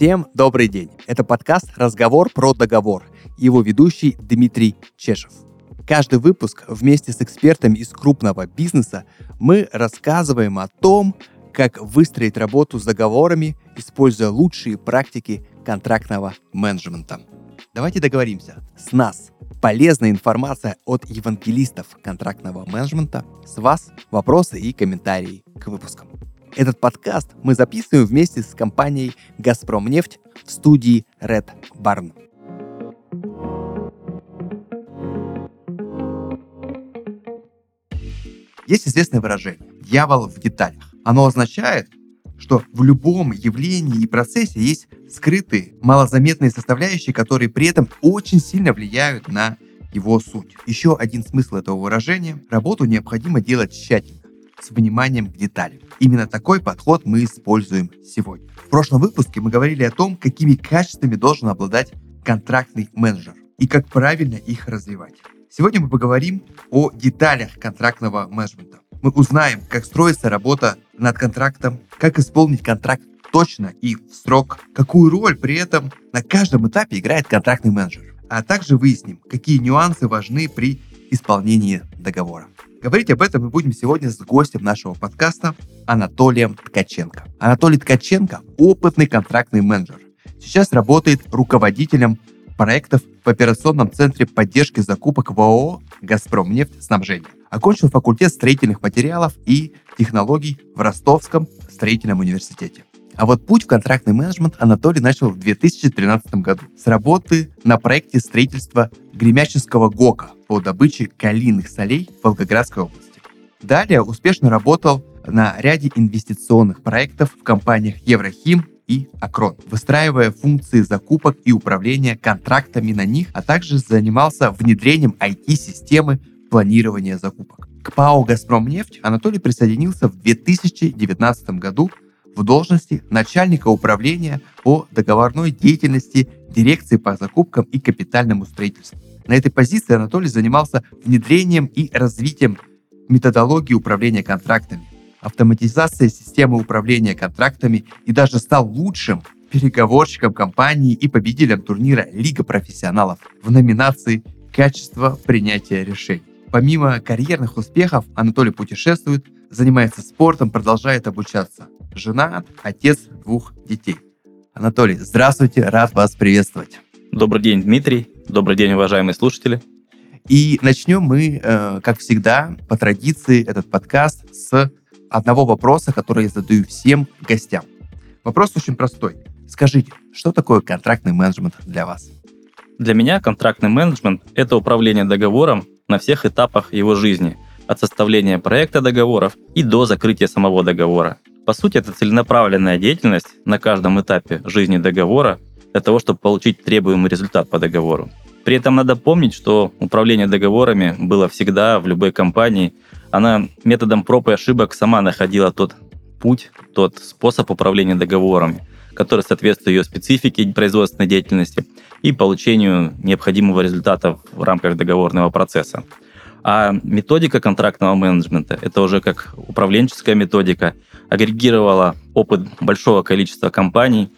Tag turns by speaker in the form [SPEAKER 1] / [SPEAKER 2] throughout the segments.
[SPEAKER 1] Всем добрый день. Это подкаст «Разговор про договор» его ведущий Дмитрий Чешев. Каждый выпуск вместе с экспертами из крупного бизнеса мы рассказываем о том, как выстроить работу с договорами, используя лучшие практики контрактного менеджмента. Давайте договоримся. С нас полезная информация от евангелистов контрактного менеджмента. С вас вопросы и комментарии к выпускам. Этот подкаст мы записываем вместе с компанией «Газпромнефть» в студии Red Barn. Есть известное выражение «дьявол в деталях». Оно означает, что в любом явлении и процессе есть скрытые, малозаметные составляющие, которые при этом очень сильно влияют на его суть. Еще один смысл этого выражения – работу необходимо делать тщательно с вниманием к деталям. Именно такой подход мы используем сегодня. В прошлом выпуске мы говорили о том, какими качествами должен обладать контрактный менеджер и как правильно их развивать. Сегодня мы поговорим о деталях контрактного менеджмента. Мы узнаем, как строится работа над контрактом, как исполнить контракт точно и в срок, какую роль при этом на каждом этапе играет контрактный менеджер, а также выясним, какие нюансы важны при исполнении договора. Говорить об этом мы будем сегодня с гостем нашего подкаста Анатолием Ткаченко. Анатолий Ткаченко – опытный контрактный менеджер. Сейчас работает руководителем проектов в операционном центре поддержки закупок в ООО «Газпромнефть снабжение». Окончил факультет строительных материалов и технологий в Ростовском строительном университете. А вот путь в контрактный менеджмент Анатолий начал в 2013 году с работы на проекте строительства Гремячинского ГОКа по добыче калийных солей в Волгоградской области. Далее успешно работал на ряде инвестиционных проектов в компаниях Еврохим и Акрон, выстраивая функции закупок и управления контрактами на них, а также занимался внедрением IT-системы планирования закупок. К ПАО «Газпромнефть» Анатолий присоединился в 2019 году в должности начальника управления по договорной деятельности дирекции по закупкам и капитальному строительству. На этой позиции Анатолий занимался внедрением и развитием методологии управления контрактами, автоматизацией системы управления контрактами и даже стал лучшим переговорщиком компании и победителем турнира Лига профессионалов в номинации «Качество принятия решений». Помимо карьерных успехов, Анатолий путешествует, занимается спортом, продолжает обучаться женат, отец двух детей. Анатолий, здравствуйте, рад вас приветствовать.
[SPEAKER 2] Добрый день, Дмитрий. Добрый день, уважаемые слушатели.
[SPEAKER 1] И начнем мы, э, как всегда, по традиции, этот подкаст с одного вопроса, который я задаю всем гостям. Вопрос очень простой. Скажите, что такое контрактный менеджмент для вас?
[SPEAKER 2] Для меня контрактный менеджмент – это управление договором на всех этапах его жизни, от составления проекта договоров и до закрытия самого договора. По сути, это целенаправленная деятельность на каждом этапе жизни договора для того, чтобы получить требуемый результат по договору. При этом надо помнить, что управление договорами было всегда в любой компании. Она методом проб и ошибок сама находила тот путь, тот способ управления договорами, который соответствует ее специфике производственной деятельности и получению необходимого результата в рамках договорного процесса. А методика контрактного менеджмента – это уже как управленческая методика, агрегировала опыт большого количества компаний,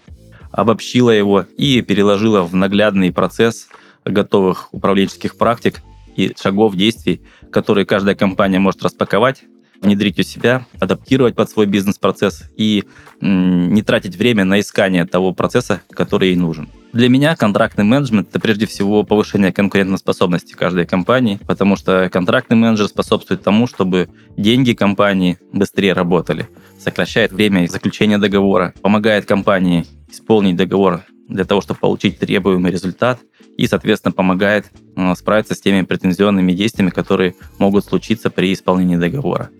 [SPEAKER 2] обобщила его и переложила в наглядный процесс готовых управленческих практик и шагов действий, которые каждая компания может распаковать, внедрить у себя, адаптировать под свой бизнес-процесс и не тратить время на искание того процесса, который ей нужен. Для меня контрактный менеджмент – это прежде всего повышение конкурентоспособности каждой компании, потому что контрактный менеджер способствует тому, чтобы деньги компании быстрее работали, сокращает время заключения договора, помогает компании исполнить договор для того, чтобы получить требуемый результат и, соответственно, помогает э, справиться с теми претензионными действиями, которые могут случиться при исполнении договора.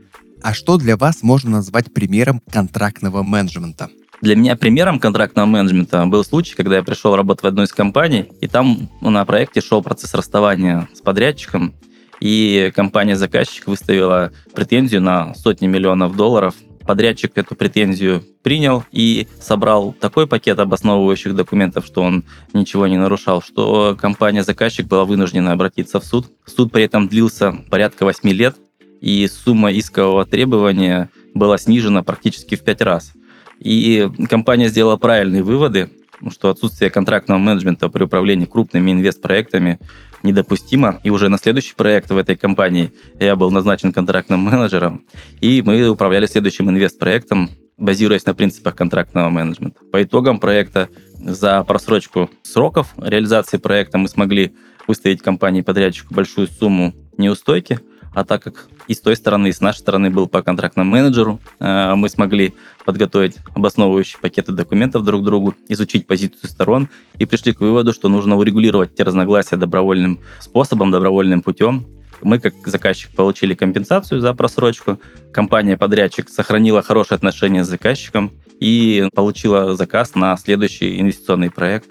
[SPEAKER 1] А что для вас можно назвать примером контрактного менеджмента?
[SPEAKER 2] Для меня примером контрактного менеджмента был случай, когда я пришел работать в одной из компаний, и там на проекте шел процесс расставания с подрядчиком, и компания-заказчик выставила претензию на сотни миллионов долларов. Подрядчик эту претензию принял и собрал такой пакет обосновывающих документов, что он ничего не нарушал, что компания-заказчик была вынуждена обратиться в суд. Суд при этом длился порядка 8 лет, и сумма искового требования была снижена практически в 5 раз. И компания сделала правильные выводы что отсутствие контрактного менеджмента при управлении крупными инвестпроектами недопустимо. И уже на следующий проект в этой компании я был назначен контрактным менеджером, и мы управляли следующим инвестпроектом, базируясь на принципах контрактного менеджмента. По итогам проекта за просрочку сроков реализации проекта мы смогли выставить компании-подрядчику большую сумму неустойки – а так как и с той стороны, и с нашей стороны был по контрактному менеджеру, э, мы смогли подготовить обосновывающие пакеты документов друг другу, изучить позицию сторон и пришли к выводу, что нужно урегулировать эти разногласия добровольным способом, добровольным путем. Мы, как заказчик, получили компенсацию за просрочку. Компания-подрядчик сохранила хорошие отношения с заказчиком и получила заказ на следующий инвестиционный проект.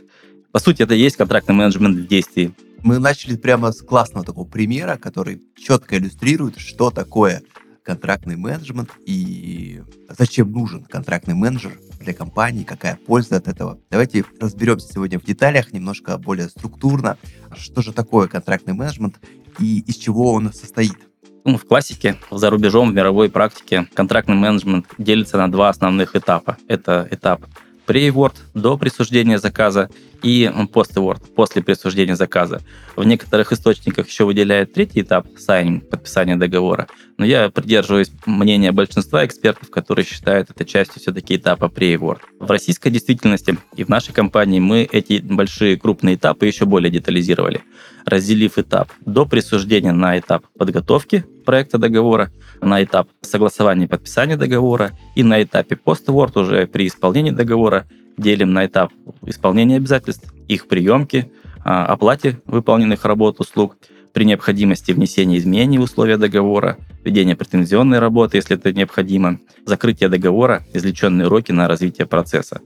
[SPEAKER 2] По сути, это и есть контрактный менеджмент в действии.
[SPEAKER 1] Мы начали прямо с классного такого примера, который четко иллюстрирует, что такое контрактный менеджмент и зачем нужен контрактный менеджер для компании, какая польза от этого. Давайте разберемся сегодня в деталях, немножко более структурно, что же такое контрактный менеджмент и из чего он состоит.
[SPEAKER 2] Ну, в классике, за рубежом, в мировой практике контрактный менеджмент делится на два основных этапа. Это этап pre-award до присуждения заказа и post-award после присуждения заказа. В некоторых источниках еще выделяют третий этап signing, подписания договора, но я придерживаюсь мнения большинства экспертов, которые считают это частью все-таки этапа pre-award. В российской действительности и в нашей компании мы эти большие крупные этапы еще более детализировали, разделив этап до присуждения на этап подготовки проекта договора, на этап согласования и подписания договора и на этапе post-award уже при исполнении договора делим на этап исполнения обязательств, их приемки, а, оплате выполненных работ, услуг, при необходимости внесения изменений в условия договора, ведения претензионной работы, если это необходимо, закрытие договора, извлеченные уроки на развитие процесса.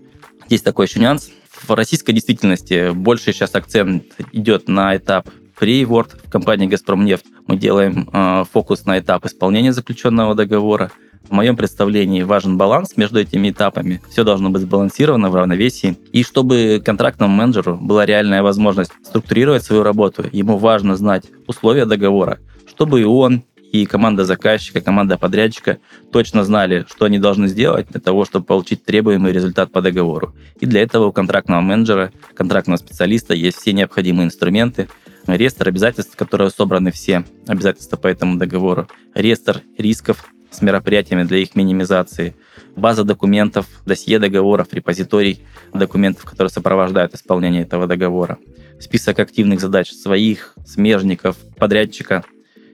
[SPEAKER 2] Здесь такой еще нюанс. В российской действительности больше сейчас акцент идет на этап pre-award в компании «Газпромнефть». Мы делаем э, фокус на этап исполнения заключенного договора, в моем представлении важен баланс между этими этапами. Все должно быть сбалансировано в равновесии. И чтобы контрактному менеджеру была реальная возможность структурировать свою работу, ему важно знать условия договора, чтобы и он, и команда заказчика, команда подрядчика точно знали, что они должны сделать для того, чтобы получить требуемый результат по договору. И для этого у контрактного менеджера, контрактного специалиста есть все необходимые инструменты, реестр обязательств, которые собраны все обязательства по этому договору, реестр рисков, с мероприятиями для их минимизации, база документов, досье договоров, репозиторий документов, которые сопровождают исполнение этого договора, список активных задач своих, смежников, подрядчика.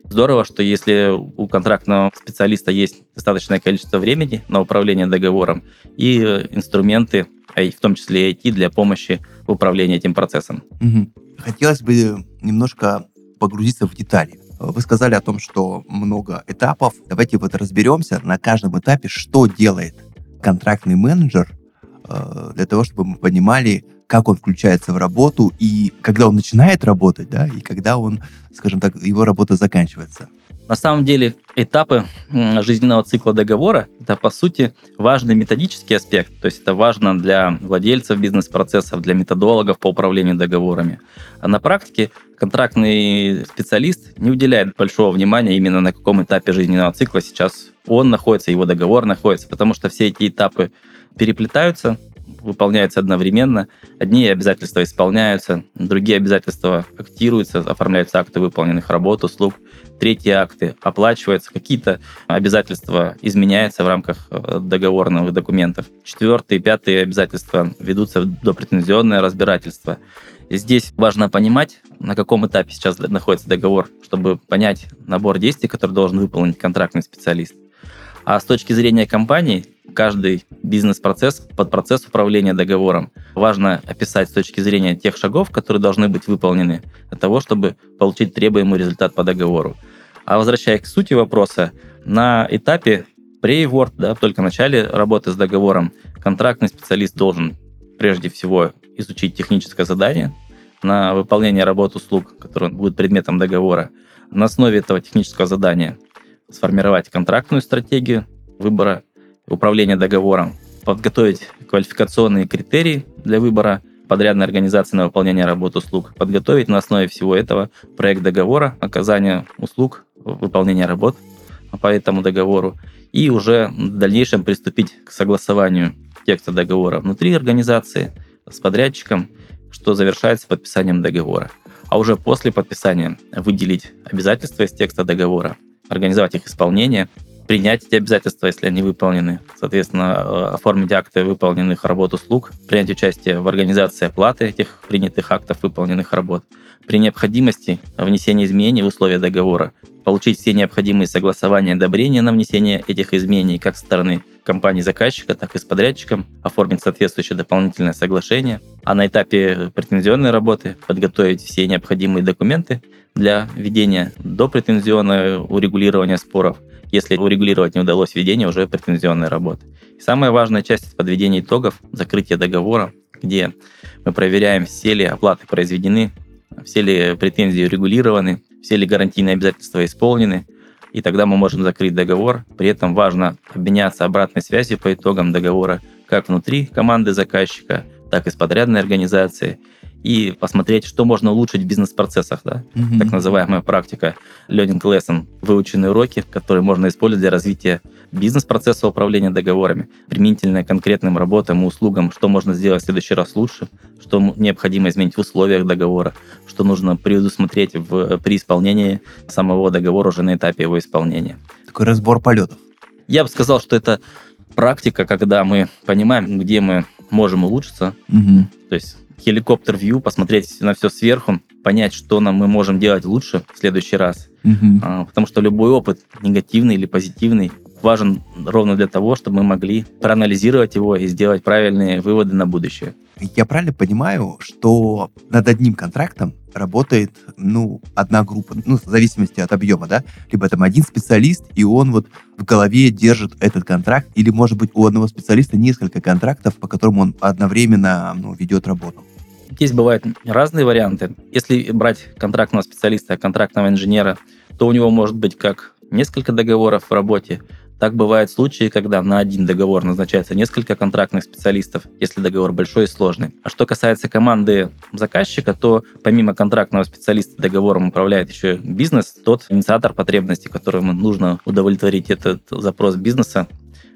[SPEAKER 2] Здорово, что если у контрактного специалиста есть достаточное количество времени на управление договором и инструменты, а в том числе IT, для помощи в управлении этим процессом.
[SPEAKER 1] Угу. Хотелось бы немножко погрузиться в детали. Вы сказали о том, что много этапов. Давайте вот разберемся на каждом этапе, что делает контрактный менеджер э, для того, чтобы мы понимали, как он включается в работу и когда он начинает работать, да, и когда он, скажем так, его работа заканчивается.
[SPEAKER 2] На самом деле этапы жизненного цикла договора – это, по сути, важный методический аспект. То есть это важно для владельцев бизнес-процессов, для методологов по управлению договорами. А на практике контрактный специалист не уделяет большого внимания именно на каком этапе жизненного цикла сейчас он находится, его договор находится, потому что все эти этапы переплетаются, выполняются одновременно. Одни обязательства исполняются, другие обязательства актируются, оформляются акты выполненных работ, услуг, третьи акты оплачиваются, какие-то обязательства изменяются в рамках э, договорных документов. Четвертые пятые обязательства ведутся до претензионное разбирательство. Здесь важно понимать, на каком этапе сейчас находится договор, чтобы понять набор действий, который должен выполнить контрактный специалист. А с точки зрения компании, каждый бизнес-процесс под процесс управления договором важно описать с точки зрения тех шагов, которые должны быть выполнены для того, чтобы получить требуемый результат по договору. А возвращаясь к сути вопроса, на этапе pre-award, да, только в начале работы с договором, контрактный специалист должен прежде всего изучить техническое задание на выполнение работ услуг, которые будут предметом договора. На основе этого технического задания сформировать контрактную стратегию выбора управления договором, подготовить квалификационные критерии для выбора подрядной организации на выполнение работ услуг, подготовить на основе всего этого проект договора оказания услуг, выполнения работ по этому договору и уже в дальнейшем приступить к согласованию текста договора внутри организации с подрядчиком, что завершается подписанием договора. А уже после подписания выделить обязательства из текста договора, организовать их исполнение, принять эти обязательства, если они выполнены, соответственно, э, оформить акты выполненных работ услуг, принять участие в организации оплаты этих принятых актов выполненных работ, при необходимости внесения изменений в условия договора, получить все необходимые согласования и одобрения на внесение этих изменений как стороны компании-заказчика, так и с подрядчиком, оформить соответствующее дополнительное соглашение, а на этапе претензионной работы подготовить все необходимые документы для ведения до претензионного урегулирования споров, если урегулировать не удалось ведение уже претензионной работы. И самая важная часть – подведения итогов, закрытие договора, где мы проверяем, все ли оплаты произведены, все ли претензии урегулированы, все ли гарантийные обязательства исполнены, и тогда мы можем закрыть договор. При этом важно обменяться обратной связью по итогам договора как внутри команды заказчика, так и с подрядной организацией и посмотреть, что можно улучшить в бизнес-процессах. Да? Mm-hmm. Так называемая практика learning lesson, выученные уроки, которые можно использовать для развития бизнес-процесса управления договорами, применительно к конкретным работам и услугам, что можно сделать в следующий раз лучше, что необходимо изменить в условиях договора, что нужно предусмотреть в, при исполнении самого договора уже на этапе его исполнения.
[SPEAKER 1] Такой разбор полетов.
[SPEAKER 2] Я бы сказал, что это практика, когда мы понимаем, где мы можем улучшиться. Угу. То есть хеликоптер-вью, посмотреть на все сверху, понять, что нам мы можем делать лучше в следующий раз. Угу. А, потому что любой опыт, негативный или позитивный, важен ровно для того, чтобы мы могли проанализировать его и сделать правильные выводы на будущее.
[SPEAKER 1] Я правильно понимаю, что над одним контрактом работает, ну, одна группа, ну, в зависимости от объема, да? Либо там один специалист, и он вот в голове держит этот контракт, или, может быть, у одного специалиста несколько контрактов, по которым он одновременно ну, ведет работу.
[SPEAKER 2] Здесь бывают разные варианты. Если брать контрактного специалиста, контрактного инженера, то у него может быть как несколько договоров в работе, так бывают случаи, когда на один договор назначается несколько контрактных специалистов, если договор большой и сложный. А что касается команды заказчика, то помимо контрактного специалиста договором управляет еще бизнес, тот инициатор потребностей, которому нужно удовлетворить этот запрос бизнеса,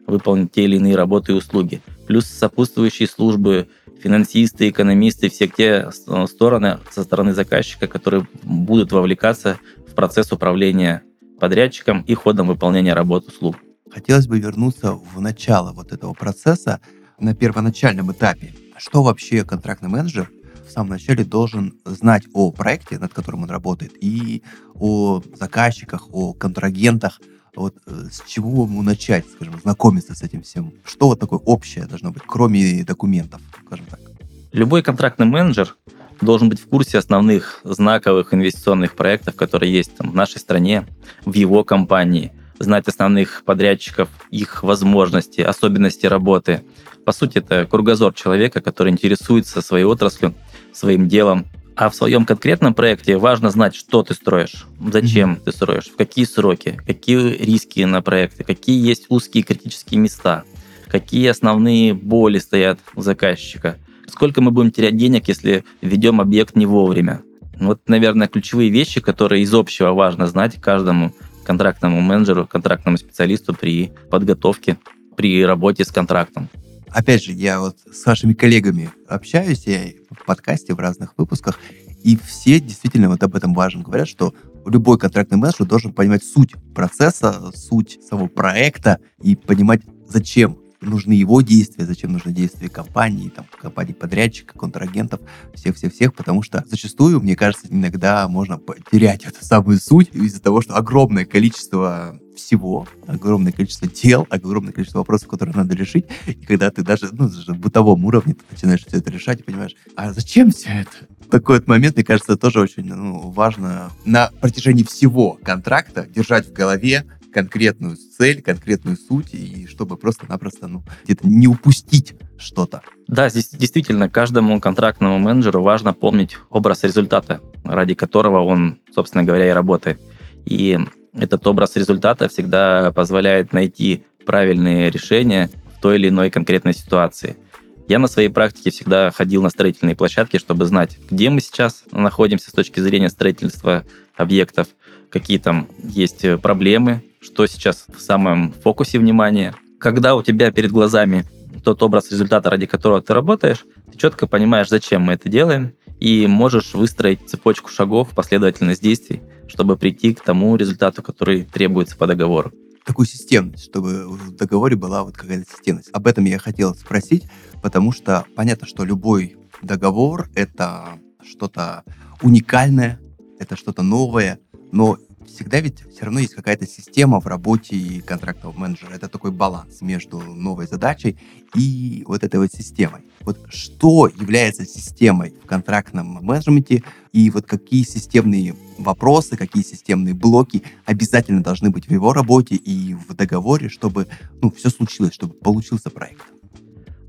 [SPEAKER 2] выполнить те или иные работы и услуги. Плюс сопутствующие службы, финансисты, экономисты, все те стороны со стороны заказчика, которые будут вовлекаться в процесс управления подрядчиком и ходом выполнения работ услуг.
[SPEAKER 1] Хотелось бы вернуться в начало вот этого процесса на первоначальном этапе. Что вообще контрактный менеджер в самом начале должен знать о проекте, над которым он работает, и о заказчиках, о контрагентах, вот э, с чего ему начать, скажем, знакомиться с этим всем? Что вот такое общее должно быть, кроме документов, скажем так?
[SPEAKER 2] Любой контрактный менеджер должен быть в курсе основных знаковых инвестиционных проектов, которые есть там, в нашей стране, в его компании – знать основных подрядчиков, их возможности, особенности работы. По сути, это кругозор человека, который интересуется своей отраслью, своим делом. А в своем конкретном проекте важно знать, что ты строишь, зачем mm-hmm. ты строишь, в какие сроки, какие риски на проекте, какие есть узкие критические места, какие основные боли стоят у заказчика, сколько мы будем терять денег, если ведем объект не вовремя. Вот, наверное, ключевые вещи, которые из общего важно знать каждому контрактному менеджеру, контрактному специалисту при подготовке, при работе с контрактом.
[SPEAKER 1] Опять же, я вот с вашими коллегами общаюсь, я в подкасте, в разных выпусках, и все действительно вот об этом важно говорят, что любой контрактный менеджер должен понимать суть процесса, суть самого проекта и понимать, зачем нужны его действия, зачем нужны действия компании, там, компаний подрядчика, контрагентов, всех-всех-всех, потому что зачастую, мне кажется, иногда можно потерять эту самую суть из-за того, что огромное количество всего, огромное количество дел, огромное количество вопросов, которые надо решить, и когда ты даже, ну, даже в бытовом уровне ты начинаешь все это решать и понимаешь, а зачем все это? Такой вот момент, мне кажется, тоже очень ну, важно на протяжении всего контракта держать в голове конкретную цель, конкретную суть, и чтобы просто-напросто ну, где-то не упустить что-то.
[SPEAKER 2] Да, здесь действительно каждому контрактному менеджеру важно помнить образ результата, ради которого он, собственно говоря, и работает. И этот образ результата всегда позволяет найти правильные решения в той или иной конкретной ситуации. Я на своей практике всегда ходил на строительные площадки, чтобы знать, где мы сейчас находимся с точки зрения строительства объектов, какие там есть проблемы, что сейчас в самом фокусе внимания. Когда у тебя перед глазами тот образ результата, ради которого ты работаешь, ты четко понимаешь, зачем мы это делаем, и можешь выстроить цепочку шагов, последовательность действий, чтобы прийти к тому результату, который требуется по договору.
[SPEAKER 1] Такую системность, чтобы в договоре была вот какая-то системность. Об этом я хотел спросить, потому что понятно, что любой договор — это что-то уникальное, это что-то новое, но всегда ведь все равно есть какая-то система в работе контрактного менеджера. Это такой баланс между новой задачей и вот этой вот системой. Вот что является системой в контрактном менеджменте и вот какие системные вопросы, какие системные блоки обязательно должны быть в его работе и в договоре, чтобы ну, все случилось, чтобы получился проект.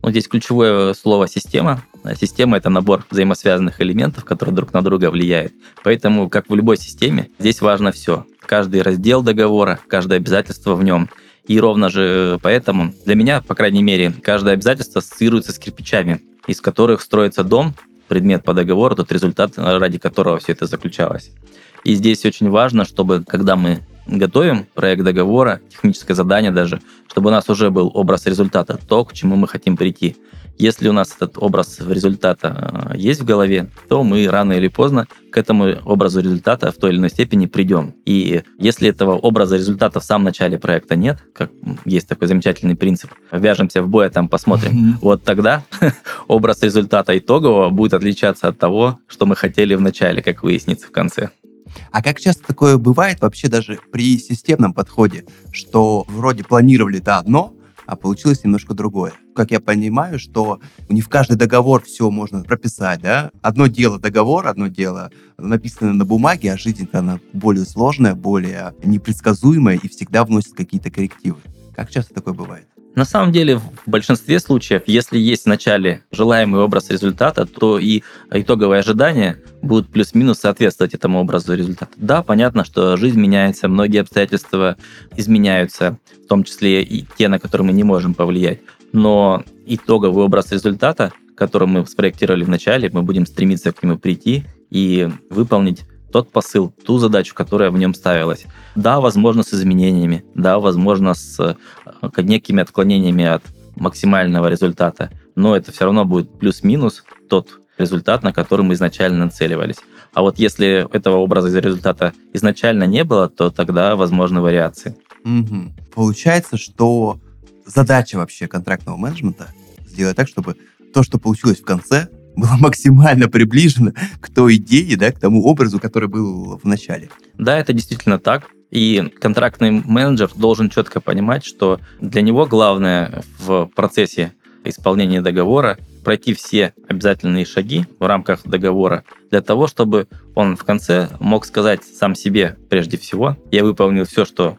[SPEAKER 2] Ну, здесь ключевое слово «система». Система — это набор взаимосвязанных элементов, которые друг на друга влияют. Поэтому, как в любой системе, здесь важно все. Каждый раздел договора, каждое обязательство в нем. И ровно же поэтому для меня, по крайней мере, каждое обязательство ассоциируется с кирпичами, из которых строится дом, предмет по договору, тот результат, ради которого все это заключалось. И здесь очень важно, чтобы, когда мы готовим проект договора, техническое задание даже, чтобы у нас уже был образ результата, то, к чему мы хотим прийти. Если у нас этот образ результата э, есть в голове, то мы рано или поздно к этому образу результата в той или иной степени придем. И если этого образа результата в самом начале проекта нет, как есть такой замечательный принцип, вяжемся в бой, а там посмотрим, mm-hmm. вот тогда образ результата итогового будет отличаться от того, что мы хотели в начале, как выяснится в конце.
[SPEAKER 1] А как часто такое бывает вообще даже при системном подходе, что вроде планировали да одно, а получилось немножко другое. Как я понимаю, что не в каждый договор все можно прописать, да? Одно дело договор, одно дело написано на бумаге, а жизнь она более сложная, более непредсказуемая и всегда вносит какие-то коррективы. Как часто такое бывает?
[SPEAKER 2] На самом деле, в большинстве случаев, если есть в начале желаемый образ результата, то и итоговые ожидания будут плюс-минус соответствовать этому образу результата. Да, понятно, что жизнь меняется, многие обстоятельства изменяются, в том числе и те, на которые мы не можем повлиять. Но итоговый образ результата, который мы спроектировали в начале, мы будем стремиться к нему прийти и выполнить тот посыл, ту задачу, которая в нем ставилась. Да, возможно, с изменениями, да, возможно, с э, некими отклонениями от максимального результата, но это все равно будет плюс-минус тот результат, на который мы изначально нацеливались. А вот если этого образа результата изначально не было, то тогда возможны вариации.
[SPEAKER 1] Угу. Получается, что задача вообще контрактного менеджмента сделать так, чтобы то, что получилось в конце, было максимально приближено к той идее, да, к тому образу, который был в начале.
[SPEAKER 2] Да, это действительно так. И контрактный менеджер должен четко понимать, что для него главное в процессе исполнения договора пройти все обязательные шаги в рамках договора для того, чтобы он в конце мог сказать сам себе прежде всего, я выполнил все, что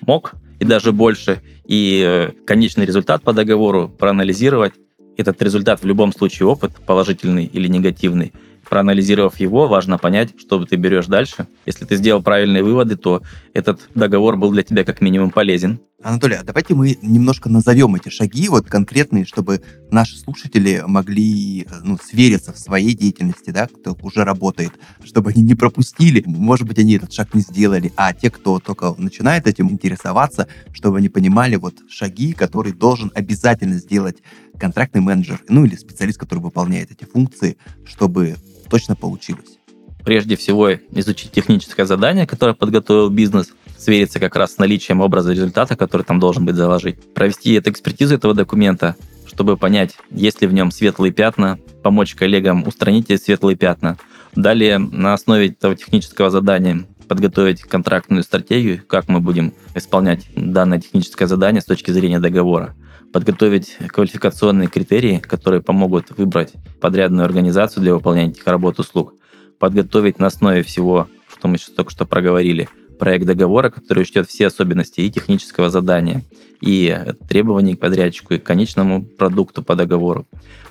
[SPEAKER 2] мог, и даже больше, и э, конечный результат по договору проанализировать этот результат в любом случае опыт, положительный или негативный. Проанализировав его, важно понять, что ты берешь дальше. Если ты сделал правильные выводы, то этот договор был для тебя как минимум полезен.
[SPEAKER 1] Анатолий, а давайте мы немножко назовем эти шаги вот конкретные, чтобы наши слушатели могли ну, свериться в своей деятельности, да, кто уже работает, чтобы они не пропустили, может быть, они этот шаг не сделали, а те, кто только начинает этим интересоваться, чтобы они понимали вот шаги, которые должен обязательно сделать контрактный менеджер, ну или специалист, который выполняет эти функции, чтобы точно получилось.
[SPEAKER 2] Прежде всего, изучить техническое задание, которое подготовил бизнес, свериться как раз с наличием образа результата, который там должен быть заложить, провести эту экспертизу этого документа, чтобы понять, есть ли в нем светлые пятна, помочь коллегам устранить эти светлые пятна. Далее, на основе этого технического задания подготовить контрактную стратегию, как мы будем исполнять данное техническое задание с точки зрения договора. Подготовить квалификационные критерии, которые помогут выбрать подрядную организацию для выполнения этих работ услуг, подготовить на основе всего, что мы сейчас только что проговорили, проект договора, который учтет все особенности и технического задания, и требований к подрядчику, и к конечному продукту по договору.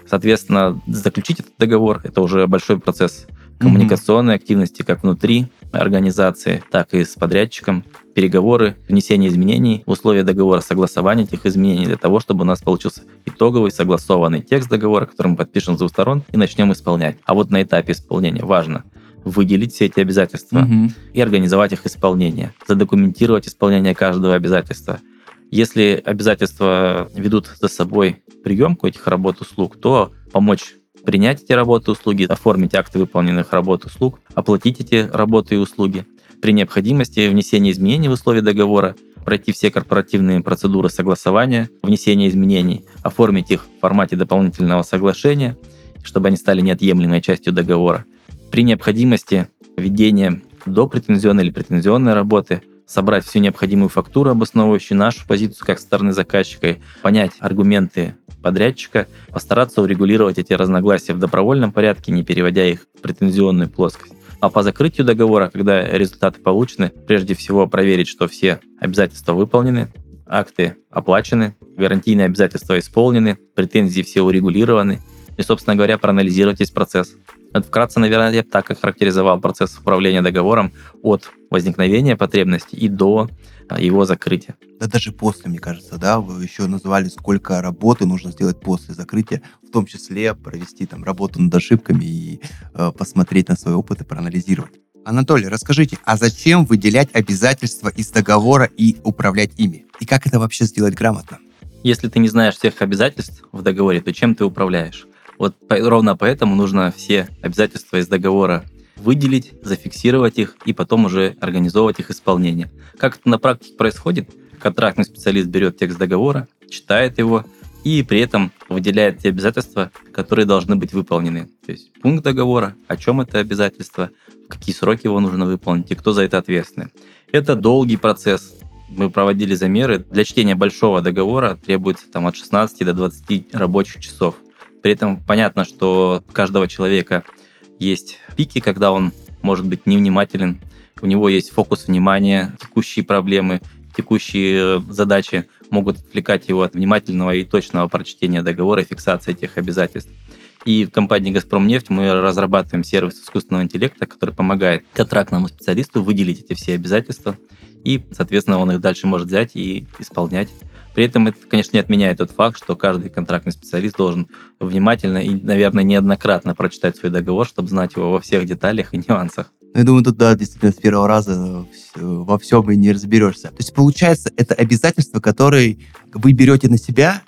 [SPEAKER 2] Соответственно, заключить этот договор – это уже большой процесс коммуникационной mm-hmm. активности как внутри организации, так и с подрядчиком, переговоры, внесение изменений в условия договора, согласование этих изменений для того, чтобы у нас получился итоговый согласованный текст договора, который мы подпишем с двух сторон и начнем исполнять. А вот на этапе исполнения важно выделить все эти обязательства угу. и организовать их исполнение, задокументировать исполнение каждого обязательства. Если обязательства ведут за собой приемку этих работ услуг, то помочь принять эти работы и услуги, оформить акты выполненных работ и услуг, оплатить эти работы и услуги. При необходимости внесения изменений в условия договора, пройти все корпоративные процедуры согласования, внесения изменений, оформить их в формате дополнительного соглашения, чтобы они стали неотъемлемой частью договора. При необходимости введения до претензионной или претензионной работы – собрать всю необходимую фактуру, обосновывающую нашу позицию как стороны заказчика, понять аргументы подрядчика, постараться урегулировать эти разногласия в добровольном порядке, не переводя их в претензионную плоскость. А по закрытию договора, когда результаты получены, прежде всего проверить, что все обязательства выполнены, акты оплачены, гарантийные обязательства исполнены, претензии все урегулированы, и, собственно говоря, проанализировать весь процесс. Это вкратце, наверное, я бы так охарактеризовал процесс управления договором от возникновения потребности и до а, его закрытия.
[SPEAKER 1] Да даже после, мне кажется, да, вы еще называли, сколько работы нужно сделать после закрытия, в том числе провести там работу над ошибками и э, посмотреть на свой опыт и проанализировать. Анатолий, расскажите, а зачем выделять обязательства из договора и управлять ими? И как это вообще сделать грамотно?
[SPEAKER 2] Если ты не знаешь всех обязательств в договоре, то чем ты управляешь? Вот ровно поэтому нужно все обязательства из договора выделить, зафиксировать их и потом уже организовывать их исполнение. Как это на практике происходит? Контрактный специалист берет текст договора, читает его и при этом выделяет те обязательства, которые должны быть выполнены. То есть пункт договора, о чем это обязательство, в какие сроки его нужно выполнить и кто за это ответственный. Это долгий процесс. Мы проводили замеры. Для чтения большого договора требуется там, от 16 до 20 рабочих часов. При этом понятно, что у каждого человека есть пики, когда он может быть невнимателен, у него есть фокус внимания, текущие проблемы, текущие э, задачи могут отвлекать его от внимательного и точного прочтения договора и фиксации этих обязательств. И в компании «Газпромнефть» мы разрабатываем сервис искусственного интеллекта, который помогает контрактному специалисту выделить эти все обязательства, и, соответственно, он их дальше может взять и исполнять при этом это, конечно, не отменяет тот факт, что каждый контрактный специалист должен внимательно и, наверное, неоднократно прочитать свой договор, чтобы знать его во всех деталях и нюансах.
[SPEAKER 1] Ну, я думаю, тут, да, действительно, с первого раза во всем и не разберешься. То есть, получается, это обязательство, которое вы берете на себя,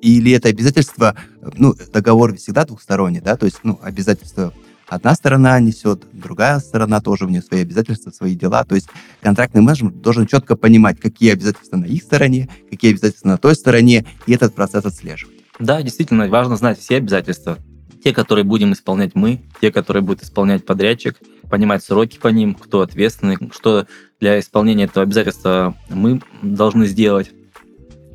[SPEAKER 1] или это обязательство, ну, договор всегда двухсторонний, да, то есть, ну, обязательство одна сторона несет, другая сторона тоже у нее свои обязательства, свои дела. То есть контрактный менеджмент должен четко понимать, какие обязательства на их стороне, какие обязательства на той стороне, и этот процесс отслеживать.
[SPEAKER 2] Да, действительно, важно знать все обязательства. Те, которые будем исполнять мы, те, которые будет исполнять подрядчик, понимать сроки по ним, кто ответственный, что для исполнения этого обязательства мы должны сделать.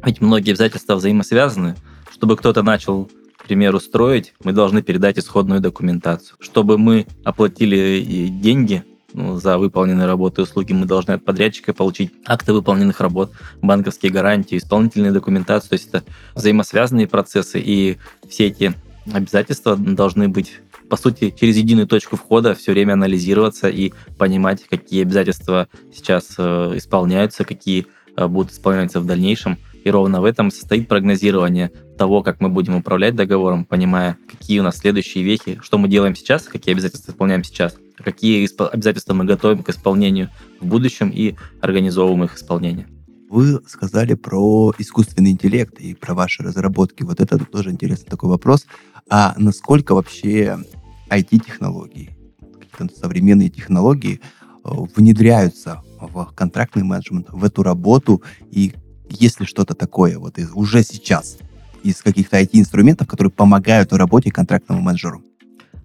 [SPEAKER 2] Ведь многие обязательства взаимосвязаны. Чтобы кто-то начал к примеру, строить, мы должны передать исходную документацию. Чтобы мы оплатили деньги ну, за выполненные работы и услуги, мы должны от подрядчика получить акты выполненных работ, банковские гарантии, исполнительные документацию. То есть это взаимосвязанные процессы, и все эти обязательства должны быть по сути, через единую точку входа все время анализироваться и понимать, какие обязательства сейчас э, исполняются, какие э, будут исполняться в дальнейшем. И ровно в этом состоит прогнозирование того, как мы будем управлять договором, понимая, какие у нас следующие вехи, что мы делаем сейчас, какие обязательства исполняем сейчас, какие обязательства мы готовим к исполнению в будущем и организовываем их исполнение.
[SPEAKER 1] Вы сказали про искусственный интеллект и про ваши разработки. Вот это тоже интересный такой вопрос. А насколько вообще IT-технологии, какие-то современные технологии э, внедряются в контрактный менеджмент, в эту работу, и если что-то такое вот уже сейчас из каких-то IT-инструментов, которые помогают в работе контрактному менеджеру?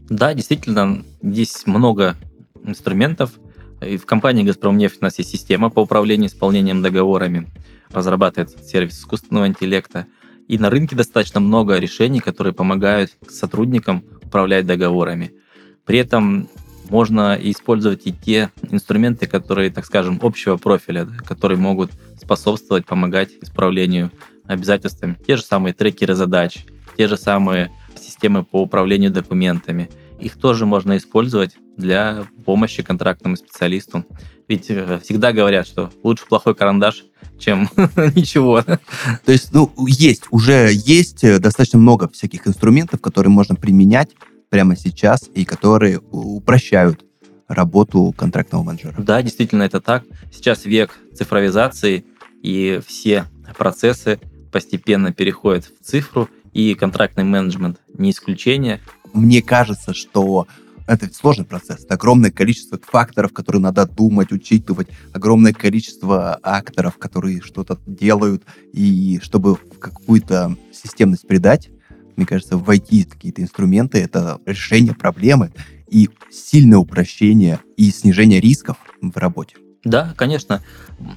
[SPEAKER 2] Да, действительно, здесь много инструментов. И в компании «Газпромнефть» у нас есть система по управлению исполнением договорами, разрабатывается сервис искусственного интеллекта. И на рынке достаточно много решений, которые помогают сотрудникам управлять договорами. При этом можно использовать и те инструменты, которые, так скажем, общего профиля, которые могут способствовать, помогать исправлению обязательствами. Те же самые трекеры задач, те же самые системы по управлению документами. Их тоже можно использовать для помощи контрактному специалисту. Ведь э, всегда говорят, что лучше плохой карандаш, чем ничего.
[SPEAKER 1] То есть, ну, есть, уже есть э, достаточно много всяких инструментов, которые можно применять прямо сейчас и которые упрощают работу контрактного менеджера.
[SPEAKER 2] Да, действительно, это так. Сейчас век цифровизации, и все процессы постепенно переходят в цифру, и контрактный менеджмент не исключение.
[SPEAKER 1] Мне кажется, что это сложный процесс. Это огромное количество факторов, которые надо думать, учитывать, огромное количество акторов, которые что-то делают, и чтобы какую-то системность придать, мне кажется, войти какие-то инструменты, это решение проблемы и сильное упрощение и снижение рисков в работе.
[SPEAKER 2] Да, конечно.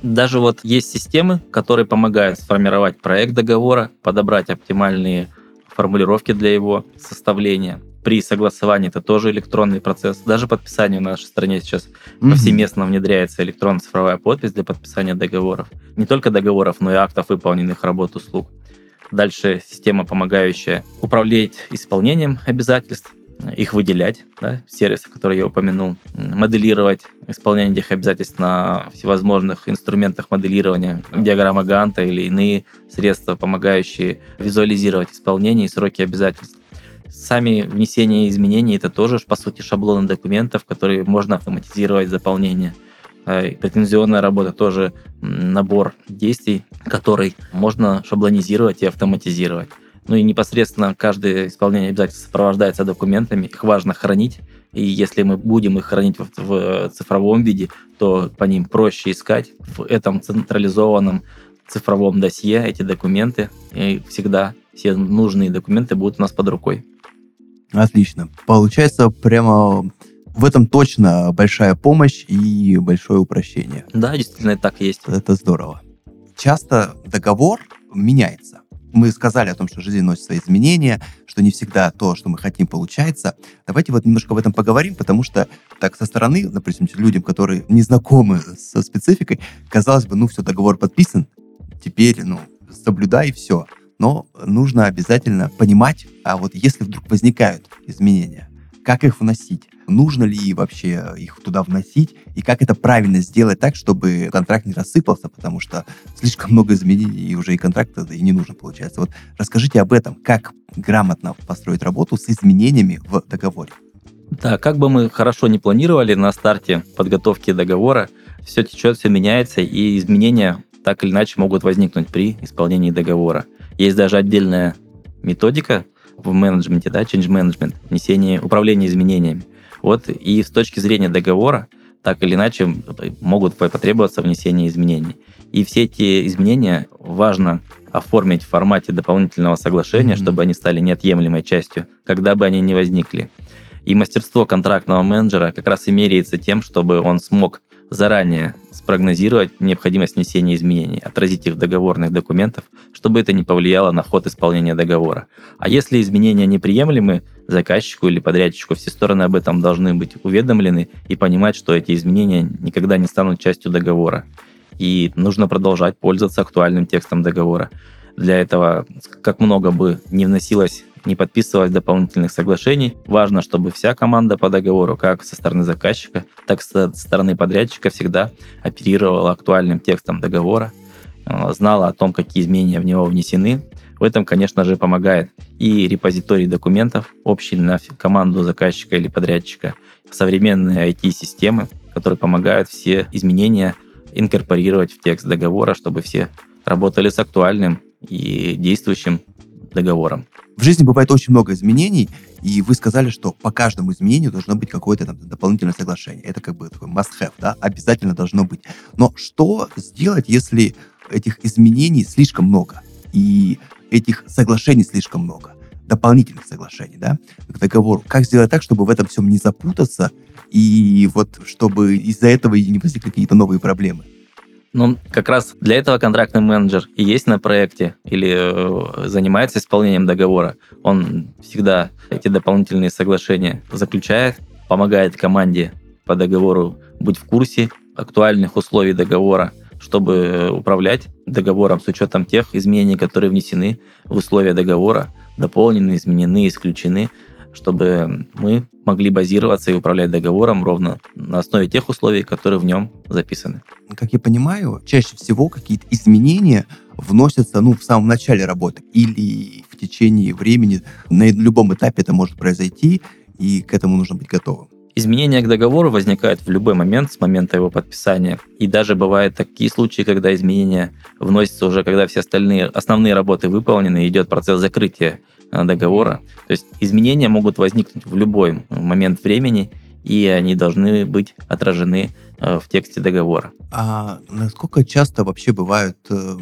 [SPEAKER 2] Даже вот есть системы, которые помогают сформировать проект договора, подобрать оптимальные формулировки для его составления. При согласовании это тоже электронный процесс. Даже подписание в нашей стране сейчас mm-hmm. повсеместно внедряется электронная цифровая подпись для подписания договоров. Не только договоров, но и актов выполненных работ услуг. Дальше система, помогающая управлять исполнением обязательств, их выделять, да, сервисы, которые я упомянул, моделировать исполнение этих обязательств на всевозможных инструментах моделирования, диаграмма Ганта или иные средства, помогающие визуализировать исполнение и сроки обязательств. Сами внесения изменений – это тоже, по сути, шаблоны документов, которые можно автоматизировать заполнение. А, претензионная работа тоже набор действий, который можно шаблонизировать и автоматизировать. Ну и непосредственно каждое исполнение обязательств сопровождается документами, их важно хранить, и если мы будем их хранить в, в цифровом виде, то по ним проще искать в этом централизованном цифровом досье эти документы, и всегда все нужные документы будут у нас под рукой.
[SPEAKER 1] Отлично. Получается, прямо в этом точно большая помощь и большое упрощение.
[SPEAKER 2] Да, действительно, так и есть.
[SPEAKER 1] Это здорово. Часто договор меняется мы сказали о том, что жизнь носит свои изменения, что не всегда то, что мы хотим, получается. Давайте вот немножко об этом поговорим, потому что так со стороны, допустим, людям, которые не знакомы со спецификой, казалось бы, ну все, договор подписан, теперь, ну, соблюдай и все. Но нужно обязательно понимать, а вот если вдруг возникают изменения, как их вносить? Нужно ли вообще их туда вносить, и как это правильно сделать так, чтобы контракт не рассыпался, потому что слишком много изменений, и уже и контракт и не нужно получается. Вот расскажите об этом, как грамотно построить работу с изменениями в договоре.
[SPEAKER 2] Да, как бы мы хорошо не планировали на старте подготовки договора, все течет, все меняется, и изменения так или иначе могут возникнуть при исполнении договора. Есть даже отдельная методика в менеджменте, да, change management, внесение, управление изменениями. Вот и с точки зрения договора, так или иначе, могут потребоваться внесение изменений. И все эти изменения важно оформить в формате дополнительного соглашения, mm-hmm. чтобы они стали неотъемлемой частью, когда бы они ни возникли. И мастерство контрактного менеджера как раз и меряется тем, чтобы он смог заранее спрогнозировать необходимость внесения изменений, отразить их в договорных документах, чтобы это не повлияло на ход исполнения договора. А если изменения неприемлемы заказчику или подрядчику, все стороны об этом должны быть уведомлены и понимать, что эти изменения никогда не станут частью договора. И нужно продолжать пользоваться актуальным текстом договора. Для этого, как много бы не вносилось не подписывалось дополнительных соглашений. Важно, чтобы вся команда по договору, как со стороны заказчика, так и со стороны подрядчика, всегда оперировала актуальным текстом договора, э, знала о том, какие изменения в него внесены. В этом, конечно же, помогает и репозиторий документов, общий на команду заказчика или подрядчика, современные IT-системы, которые помогают все изменения инкорпорировать в текст договора, чтобы все работали с актуальным и действующим договором.
[SPEAKER 1] В жизни бывает очень много изменений, и вы сказали, что по каждому изменению должно быть какое-то там дополнительное соглашение. Это как бы такой must-have, да, обязательно должно быть. Но что сделать, если этих изменений слишком много, и этих соглашений слишком много, дополнительных соглашений, да, к договору? Как сделать так, чтобы в этом всем не запутаться, и вот чтобы из-за этого и не возникли какие-то новые проблемы?
[SPEAKER 2] Ну, как раз для этого контрактный менеджер и есть на проекте или э, занимается исполнением договора. Он всегда эти дополнительные соглашения заключает, помогает команде по договору быть в курсе актуальных условий договора, чтобы управлять договором с учетом тех изменений, которые внесены в условия договора, дополнены, изменены, исключены, чтобы мы могли базироваться и управлять договором ровно на основе тех условий, которые в нем записаны.
[SPEAKER 1] Как я понимаю, чаще всего какие-то изменения вносятся ну, в самом начале работы или в течение времени. На любом этапе это может произойти, и к этому нужно быть готовым.
[SPEAKER 2] Изменения к договору возникают в любой момент с момента его подписания. И даже бывают такие случаи, когда изменения вносятся уже, когда все остальные основные работы выполнены, и идет процесс закрытия договора. То есть изменения могут возникнуть в любой момент времени, и они должны быть отражены э, в тексте договора.
[SPEAKER 1] А насколько часто вообще бывают э,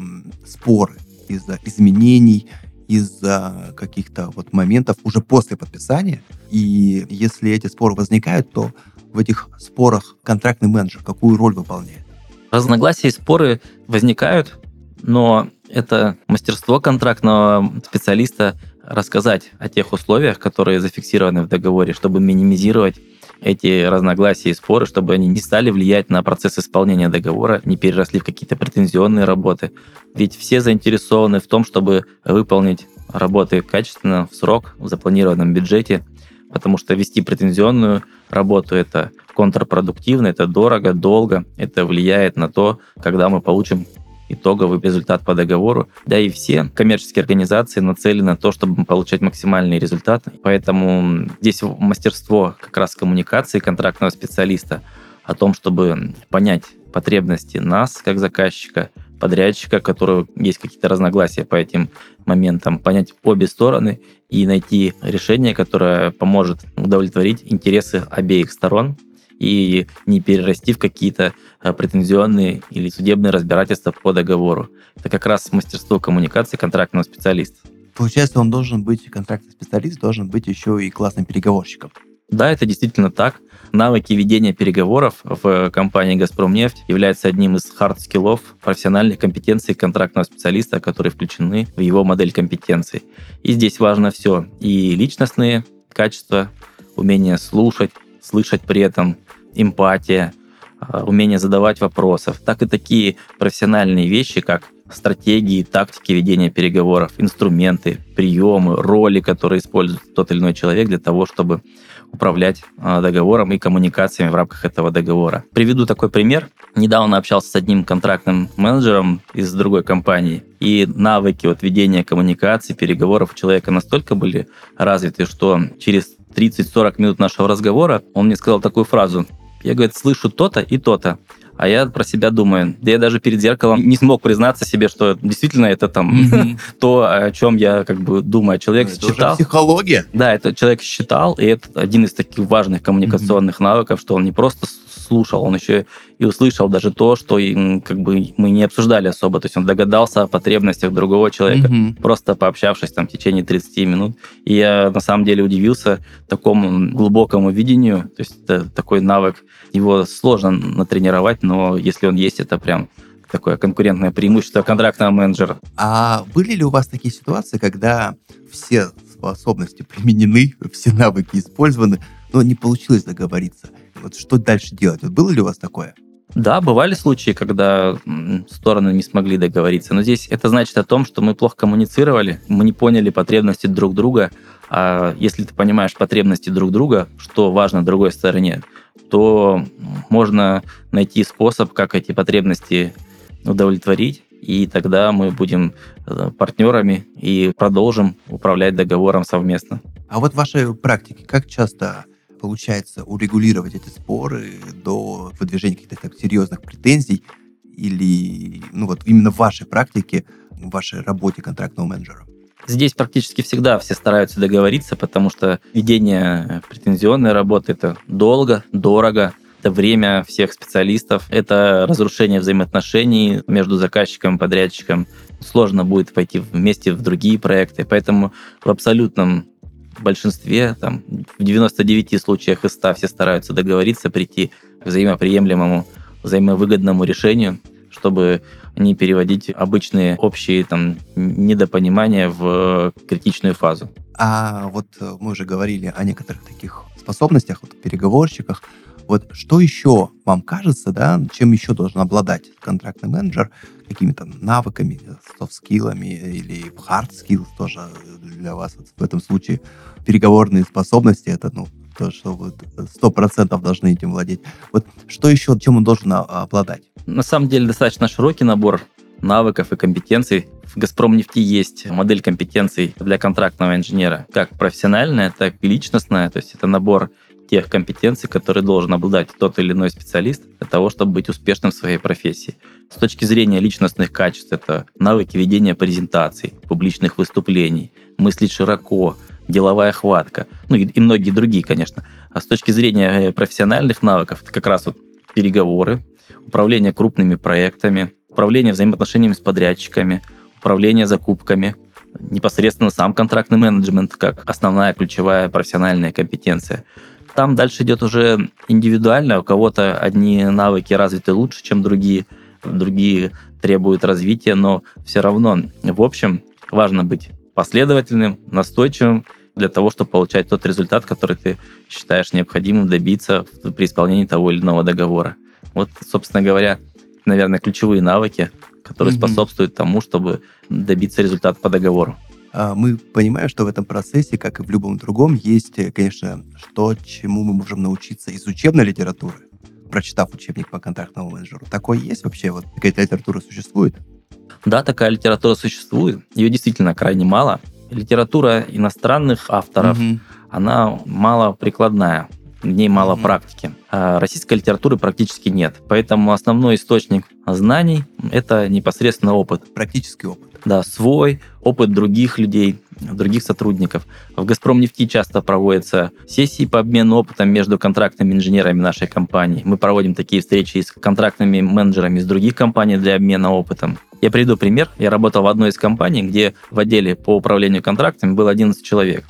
[SPEAKER 1] споры из-за изменений, из-за каких-то вот моментов уже после подписания? И если эти споры возникают, то в этих спорах контрактный менеджер какую роль выполняет?
[SPEAKER 2] Разногласия и споры возникают, но это мастерство контрактного специалиста рассказать о тех условиях, которые зафиксированы в договоре, чтобы минимизировать эти разногласия и споры, чтобы они не стали влиять на процесс исполнения договора, не переросли в какие-то претензионные работы. Ведь все заинтересованы в том, чтобы выполнить работы качественно, в срок, в запланированном бюджете, потому что вести претензионную работу – это контрпродуктивно, это дорого, долго, это влияет на то, когда мы получим итоговый результат по договору. Да и все коммерческие организации нацелены на то, чтобы получать максимальный результат. Поэтому здесь мастерство как раз коммуникации контрактного специалиста о том, чтобы понять потребности нас, как заказчика, подрядчика, у которого есть какие-то разногласия по этим моментам, понять обе стороны и найти решение, которое поможет удовлетворить интересы обеих сторон и не перерасти в какие-то э, претензионные или судебные разбирательства по договору. Это как раз мастерство коммуникации контрактного специалиста.
[SPEAKER 1] Получается, он должен быть, контрактный специалист должен быть еще и классным переговорщиком.
[SPEAKER 2] Да, это действительно так. Навыки ведения переговоров в компании «Газпромнефть» являются одним из hard skill ов профессиональных компетенций контрактного специалиста, которые включены в его модель компетенций. И здесь важно все. И личностные качества, умение слушать, слышать при этом, эмпатия, а, умение задавать вопросов, так и такие профессиональные вещи, как стратегии, тактики ведения переговоров, инструменты, приемы, роли, которые использует тот или иной человек для того, чтобы управлять а, договором и коммуникациями в рамках этого договора. Приведу такой пример. Недавно общался с одним контрактным менеджером из другой компании, и навыки вот ведения коммуникации, переговоров у человека настолько были развиты, что через 30-40 минут нашего разговора он мне сказал такую фразу. Я, говорит, слышу то-то и то-то. А я про себя думаю, да я даже перед зеркалом не смог признаться себе, что действительно это там то, о чем я как бы думаю. Человек
[SPEAKER 1] это
[SPEAKER 2] считал.
[SPEAKER 1] Уже психология.
[SPEAKER 2] Да, это человек считал, и это один из таких важных коммуникационных навыков, что он не просто слушал, он еще и услышал даже то, что как бы мы не обсуждали особо. То есть он догадался о потребностях другого человека, mm-hmm. просто пообщавшись там в течение 30 минут. И я на самом деле удивился такому глубокому видению. То есть это такой навык, его сложно натренировать, но если он есть, это прям такое конкурентное преимущество контрактного менеджера.
[SPEAKER 1] А были ли у вас такие ситуации, когда все способности применены, все навыки использованы, но не получилось договориться? Вот что дальше делать? Вот было ли у вас такое?
[SPEAKER 2] Да, бывали случаи, когда стороны не смогли договориться. Но здесь это значит о том, что мы плохо коммуницировали, мы не поняли потребности друг друга. А если ты понимаешь потребности друг друга, что важно другой стороне, то можно найти способ, как эти потребности удовлетворить, и тогда мы будем э, партнерами и продолжим управлять договором совместно.
[SPEAKER 1] А вот в вашей практике как часто получается урегулировать эти споры до выдвижения каких-то серьезных претензий или, ну вот именно в вашей практике, в вашей работе контрактного менеджера?
[SPEAKER 2] Здесь практически всегда все стараются договориться, потому что ведение претензионной работы это долго, дорого, это время всех специалистов, это разрушение взаимоотношений между заказчиком и подрядчиком. Сложно будет пойти вместе в другие проекты, поэтому в абсолютном в большинстве, там, в 99 случаях из 100 все стараются договориться, прийти к взаимоприемлемому, взаимовыгодному решению, чтобы не переводить обычные общие там, недопонимания в критичную фазу.
[SPEAKER 1] А вот мы уже говорили о некоторых таких способностях, вот, переговорщиках. Вот что еще вам кажется, да, чем еще должен обладать контрактный менеджер, какими-то навыками, софт-скиллами или hard skills тоже для вас в этом случае переговорные способности, это, ну, то, что вы сто процентов должны этим владеть. Вот что еще, чем он должен обладать?
[SPEAKER 2] На самом деле достаточно широкий набор навыков и компетенций. В «Газпром нефти» есть модель компетенций для контрактного инженера, как профессиональная, так и личностная. То есть это набор тех компетенций, которые должен обладать тот или иной специалист для того, чтобы быть успешным в своей профессии. С точки зрения личностных качеств, это навыки ведения презентаций, публичных выступлений, мыслить широко, деловая хватка, ну и, и многие другие, конечно. А с точки зрения э, профессиональных навыков, это как раз вот переговоры, управление крупными проектами, управление взаимоотношениями с подрядчиками, управление закупками, непосредственно сам контрактный менеджмент как основная ключевая профессиональная компетенция. Там дальше идет уже индивидуально, у кого-то одни навыки развиты лучше, чем другие, другие требуют развития, но все равно, в общем, важно быть последовательным, настойчивым для того, чтобы получать тот результат, который ты считаешь необходимым добиться при исполнении того или иного договора. Вот, собственно говоря, наверное, ключевые навыки, которые mm-hmm. способствуют тому, чтобы добиться результата по договору.
[SPEAKER 1] А, мы понимаем, что в этом процессе, как и в любом другом, есть, э, конечно, что, чему мы можем научиться из учебной литературы, прочитав учебник по контрактному менеджеру. Такое есть вообще? Вот какая-то литература существует?
[SPEAKER 2] Да, такая литература существует. Ее действительно крайне мало. Литература иностранных авторов, угу. она мало прикладная в ней мало mm-hmm. практики. А российской литературы практически нет. Поэтому основной источник знаний – это непосредственно опыт.
[SPEAKER 1] Практический опыт.
[SPEAKER 2] Да, свой, опыт других людей, других сотрудников. В «Газпром нефти» часто проводятся сессии по обмену опытом между контрактными инженерами нашей компании. Мы проводим такие встречи с контрактными менеджерами из других компаний для обмена опытом. Я приведу пример. Я работал в одной из компаний, где в отделе по управлению контрактами было 11 человек.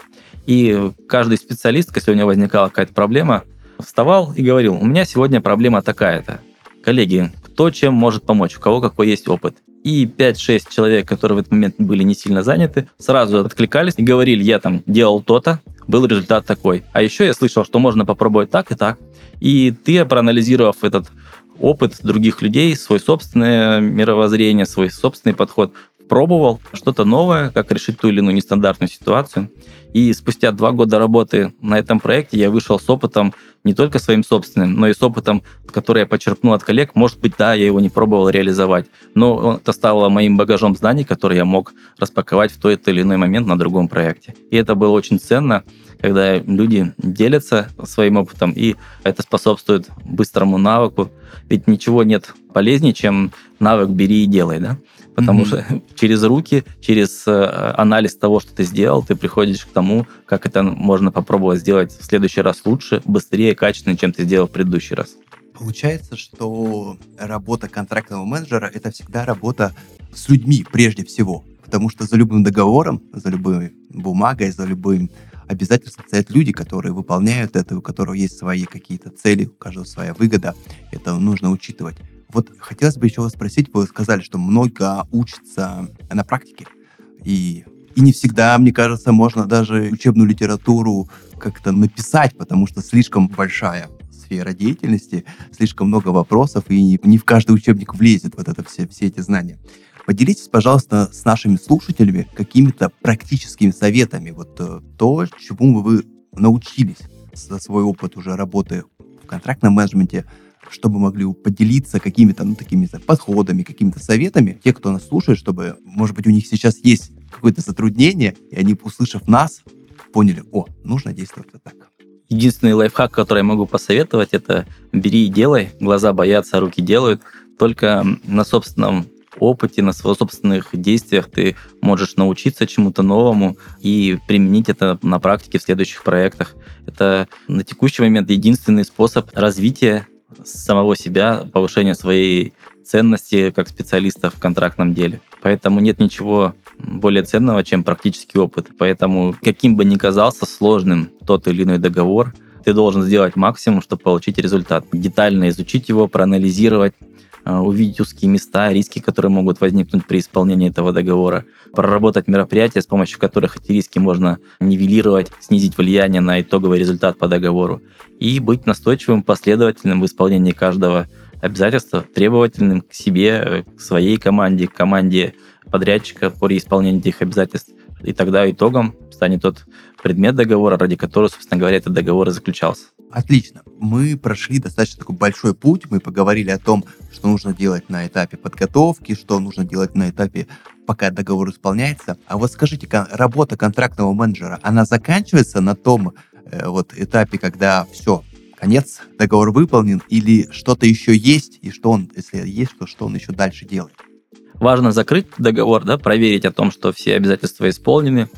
[SPEAKER 2] И каждый специалист, если у него возникала какая-то проблема, вставал и говорил, у меня сегодня проблема такая-то. Коллеги, кто чем может помочь, у кого какой есть опыт. И 5-6 человек, которые в этот момент были не сильно заняты, сразу откликались и говорили, я там делал то-то, был результат такой. А еще я слышал, что можно попробовать так и так. И ты, проанализировав этот опыт других людей, свой собственное мировоззрение, свой собственный подход, пробовал что-то новое, как решить ту или иную нестандартную ситуацию. И спустя два года работы на этом проекте я вышел с опытом не только своим собственным, но и с опытом, который я почерпнул от коллег. Может быть, да, я его не пробовал реализовать, но это стало моим багажом знаний, который я мог распаковать в тот или иной момент на другом проекте. И это было очень ценно, когда люди делятся своим опытом, и это способствует быстрому навыку. Ведь ничего нет полезнее, чем навык «бери и делай», да? Потому mm-hmm. что через руки, через э, анализ того, что ты сделал, ты приходишь к тому, как это можно попробовать сделать в следующий раз лучше, быстрее, качественнее, чем ты сделал в предыдущий раз.
[SPEAKER 1] Получается, что работа контрактного менеджера – это всегда работа с людьми прежде всего. Потому что за любым договором, за любой бумагой, за любым обязательством стоят люди, которые выполняют это, у которых есть свои какие-то цели, у каждого своя выгода. Это нужно учитывать. Вот хотелось бы еще вас спросить, вы сказали, что много учится на практике. И, и не всегда, мне кажется, можно даже учебную литературу как-то написать, потому что слишком большая сфера деятельности, слишком много вопросов, и не, не в каждый учебник влезет вот это все, все эти знания. Поделитесь, пожалуйста, с нашими слушателями какими-то практическими советами. Вот э, то, чему вы научились за свой опыт уже работы в контрактном менеджменте, чтобы могли поделиться какими-то, ну, такими знаю, подходами, какими-то советами, те, кто нас слушает, чтобы, может быть, у них сейчас есть какое-то затруднение, и они, услышав нас, поняли, о, нужно действовать вот так.
[SPEAKER 2] Единственный лайфхак, который я могу посоветовать, это бери и делай. Глаза боятся, руки делают. Только на собственном опыте, на своих собственных действиях ты можешь научиться чему-то новому и применить это на практике в следующих проектах. Это на текущий момент единственный способ развития самого себя, повышения своей ценности как специалиста в контрактном деле. Поэтому нет ничего более ценного, чем практический опыт. Поэтому каким бы ни казался сложным тот или иной договор, ты должен сделать максимум, чтобы получить результат. Детально изучить его, проанализировать, увидеть узкие места, риски, которые могут возникнуть при исполнении этого договора, проработать мероприятия, с помощью которых эти риски можно нивелировать, снизить влияние на итоговый результат по договору и быть настойчивым, последовательным в исполнении каждого обязательства, требовательным к себе, к своей команде, к команде подрядчика при исполнении этих обязательств. И тогда итогом станет тот предмет договора, ради которого, собственно говоря, этот договор и заключался.
[SPEAKER 1] Отлично. Мы прошли достаточно такой большой путь. Мы поговорили о том, что нужно делать на этапе подготовки, что нужно делать на этапе, пока договор исполняется. А вот скажите, работа контрактного менеджера, она заканчивается на том э, вот этапе, когда все, конец, договор выполнен, или что-то еще есть, и что он, если есть, то что он еще дальше делает?
[SPEAKER 2] Важно закрыть договор, да, проверить о том, что все обязательства исполнены,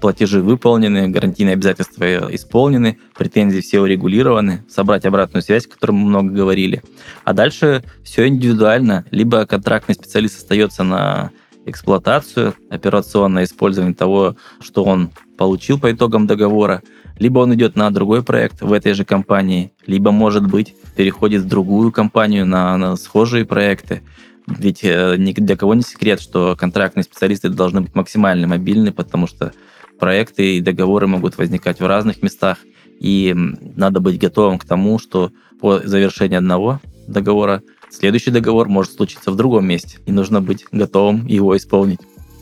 [SPEAKER 2] платежи выполнены, гарантийные обязательства исполнены, претензии все урегулированы, собрать обратную связь, о которой мы много говорили. А дальше все индивидуально. Либо контрактный специалист остается на эксплуатацию, операционное использование того, что он получил по итогам договора, либо он идет на другой проект в этой же компании, либо, может быть, переходит в другую компанию на, на схожие проекты. Ведь э, ни для кого не секрет, что контрактные специалисты должны быть максимально мобильны, потому что проекты и договоры могут возникать в разных местах, и надо быть готовым к тому, что по завершении одного договора следующий договор может случиться в другом месте, и нужно быть готовым его исполнить.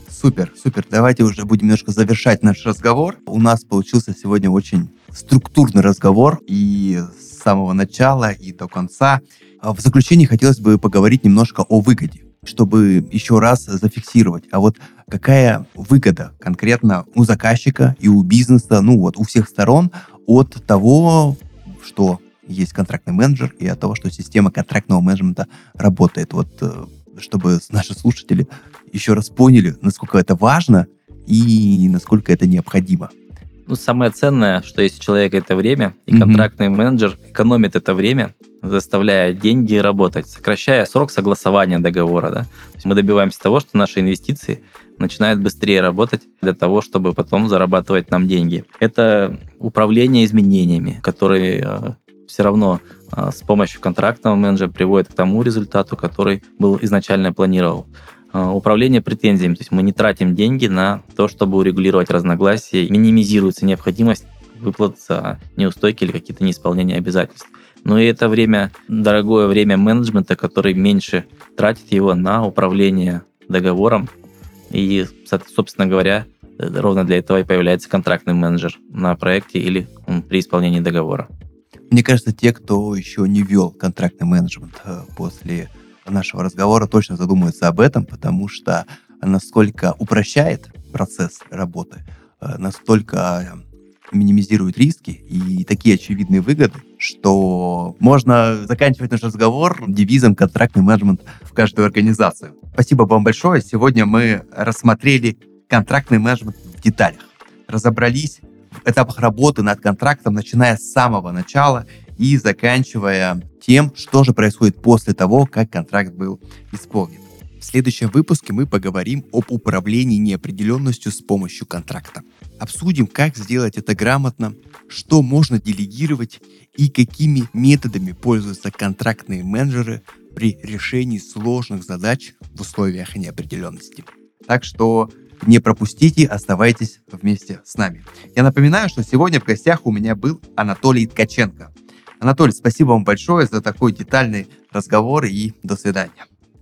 [SPEAKER 1] Супер, супер. Давайте уже будем немножко завершать наш разговор. У нас получился сегодня очень структурный разговор и с самого начала и до конца. А в заключение хотелось бы поговорить немножко о выгоде чтобы еще раз зафиксировать. А вот какая выгода конкретно у заказчика и у бизнеса, ну вот у всех сторон от того, что есть контрактный менеджер и от того, что система контрактного менеджмента работает. Вот э, чтобы наши слушатели еще раз поняли, насколько это важно и насколько это необходимо.
[SPEAKER 2] Ну, самое ценное, что есть у человека это время, и контрактный mm-hmm. менеджер экономит это время, заставляя деньги работать, сокращая срок согласования договора. Да? Мы добиваемся того, что наши инвестиции начинают быстрее работать для того, чтобы потом зарабатывать нам деньги. Это управление изменениями, которые э, все равно э, с помощью контрактного менеджера приводят к тому результату, который был изначально планировал. Э, управление претензиями, то есть мы не тратим деньги на то, чтобы урегулировать разногласия, минимизируется необходимость выплат за неустойки или какие-то неисполнения обязательств. Но и это время, дорогое время менеджмента, который меньше тратит его на управление договором. И, собственно говоря, ровно для этого и появляется контрактный менеджер на проекте или при исполнении договора.
[SPEAKER 1] Мне кажется, те, кто еще не вел контрактный менеджмент э, после нашего разговора, точно задумаются об этом, потому что насколько упрощает процесс работы, э, настолько минимизирует риски и такие очевидные выгоды, что можно заканчивать наш разговор девизом «контрактный менеджмент в каждую организацию». Спасибо вам большое. Сегодня мы рассмотрели контрактный менеджмент в деталях. Разобрались в этапах работы над контрактом, начиная с самого начала и заканчивая тем, что же происходит после того, как контракт был исполнен. В следующем выпуске мы поговорим об управлении неопределенностью с помощью контракта. Обсудим, как сделать это грамотно, что можно делегировать и какими методами пользуются контрактные менеджеры при решении сложных задач в условиях неопределенности. Так что не пропустите, оставайтесь вместе с нами. Я напоминаю, что сегодня в гостях у меня был Анатолий Ткаченко. Анатолий, спасибо вам большое за такой детальный разговор и до свидания.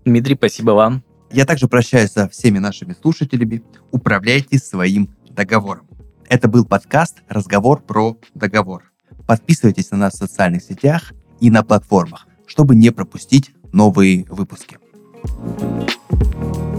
[SPEAKER 2] Дмитрий, спасибо вам.
[SPEAKER 1] Я также прощаюсь со всеми нашими слушателями. Управляйте своим договором. Это был подкаст «Разговор про договор». Подписывайтесь на нас в социальных сетях и на платформах, чтобы не пропустить новые выпуски. thank you